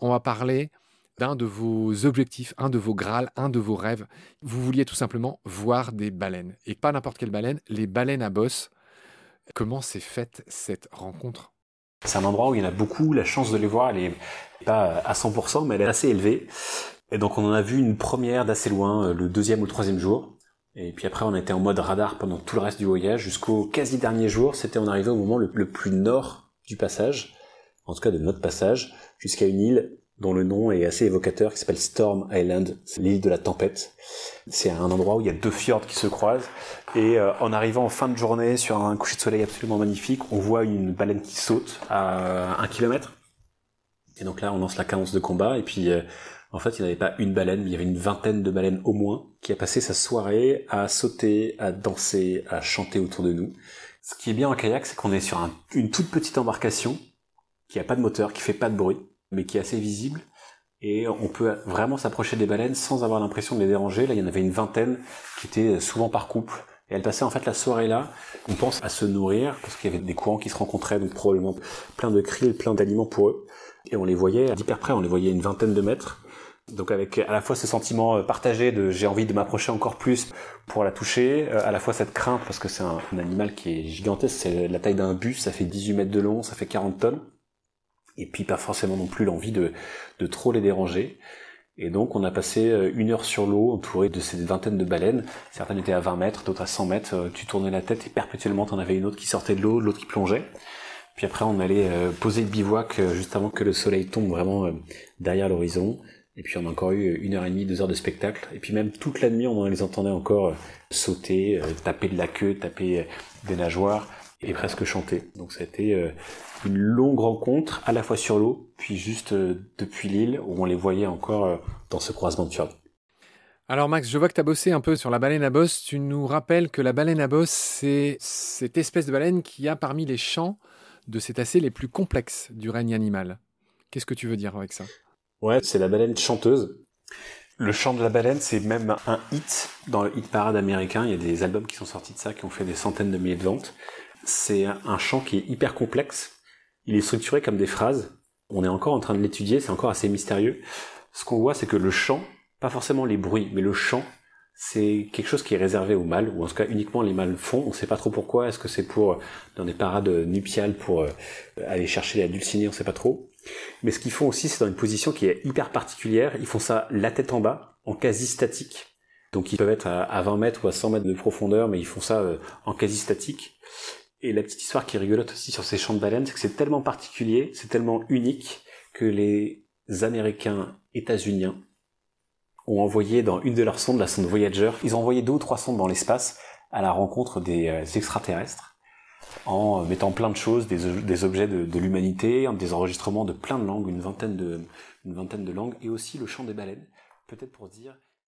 on va parler d'un de vos objectifs, un de vos grâles, un de vos rêves. Vous vouliez tout simplement voir des baleines. Et pas n'importe quelle baleine, les baleines à bosse. Comment s'est faite cette rencontre? C'est un endroit où il y en a beaucoup. La chance de les voir, elle est pas à 100%, mais elle est assez élevée. Et donc on en a vu une première d'assez loin, euh, le deuxième ou le troisième jour. Et puis après on était en mode radar pendant tout le reste du voyage, jusqu'au quasi dernier jour. C'était on arrivait au moment le, le plus nord du passage, en tout cas de notre passage, jusqu'à une île dont le nom est assez évocateur, qui s'appelle Storm Island, c'est l'île de la tempête. C'est un endroit où il y a deux fjords qui se croisent, et euh, en arrivant en fin de journée sur un coucher de soleil absolument magnifique, on voit une baleine qui saute à un kilomètre. Et donc là, on lance la cadence de combat, et puis euh, en fait, il n'y avait pas une baleine, il y avait une vingtaine de baleines au moins, qui a passé sa soirée à sauter, à danser, à chanter autour de nous. Ce qui est bien en kayak, c'est qu'on est sur une toute petite embarcation, qui a pas de moteur, qui fait pas de bruit, mais qui est assez visible. Et on peut vraiment s'approcher des baleines sans avoir l'impression de les déranger. Là, il y en avait une vingtaine qui étaient souvent par couple. Et elles passaient en fait la soirée là. On pense à se nourrir parce qu'il y avait des courants qui se rencontraient, donc probablement plein de krill, plein d'aliments pour eux. Et on les voyait d'hyper près, on les voyait une vingtaine de mètres. Donc avec à la fois ce sentiment euh, partagé de j'ai envie de m'approcher encore plus pour la toucher, euh, à la fois cette crainte parce que c'est un, animal qui est gigantesque, c'est la taille d'un bus, ça fait 18 mètres de long, ça fait 40 tonnes et puis pas forcément non plus l'envie de, de trop les déranger. Et donc on a passé euh, une heure sur l'eau entouré de ces vingtaines de baleines. Certaines étaient à 20 mètres, d'autres à 100 mètres. Euh, tu tournais la tête et perpétuellement t'en avais une autre qui sortait de l'eau, l'autre qui plongeait. Puis après on allait euh, poser le bivouac juste avant que le soleil tombe vraiment derrière l'horizon. Et puis on a encore eu une heure et demie, deux heures de spectacle. Et puis même toute la nuit on les entendait encore sauter, taper de la queue, taper des nageoires et presque chanter. Donc ça a été une longue rencontre, à la fois sur l'eau, puis juste euh, depuis l'île, où on les voyait encore euh, dans ce croisement de fjord. Alors Max, je vois que tu as bossé un peu sur la baleine à bosse. Tu nous rappelles que la baleine à bosse, c'est cette espèce de baleine qui a parmi les champs de cétacés les plus complexes du règne animal. Qu'est-ce que tu veux dire avec ça? Ouais, c'est la baleine chanteuse. Le chant de la baleine, c'est même un hit dans le hit parade américain. Il y a des albums qui sont sortis de ça, qui ont fait des centaines de milliers de ventes. C'est un chant qui est hyper complexe, il est structuré comme des phrases. On est encore en train de l'étudier, c'est encore assez mystérieux. Ce qu'on voit, c'est que le chant, pas forcément les bruits, mais le chant, c'est quelque chose qui est réservé aux mâles, ou en tout cas uniquement les mâles font. On ne sait pas trop pourquoi. Est-ce que c'est pour dans des parades nuptiales pour euh, aller chercher la dulcinée On ne sait pas trop. Mais ce qu'ils font aussi, c'est dans une position qui est hyper particulière. Ils font ça la tête en bas, en quasi statique. Donc ils peuvent être à 20 mètres ou à 100 mètres de profondeur, mais ils font ça euh, en quasi statique. Et la petite histoire qui est rigolote aussi sur ces champs de baleines, c'est que c'est tellement particulier, c'est tellement unique que les Américains états-uniens ont envoyé dans une de leurs sondes, la sonde Voyager, ils ont envoyé deux ou trois sondes dans l'espace à la rencontre des euh, extraterrestres en mettant plein de choses, des, objets de, l'humanité, des enregistrements de plein de langues, une vingtaine de langues, et aussi le chant des baleines, peut-être pour dire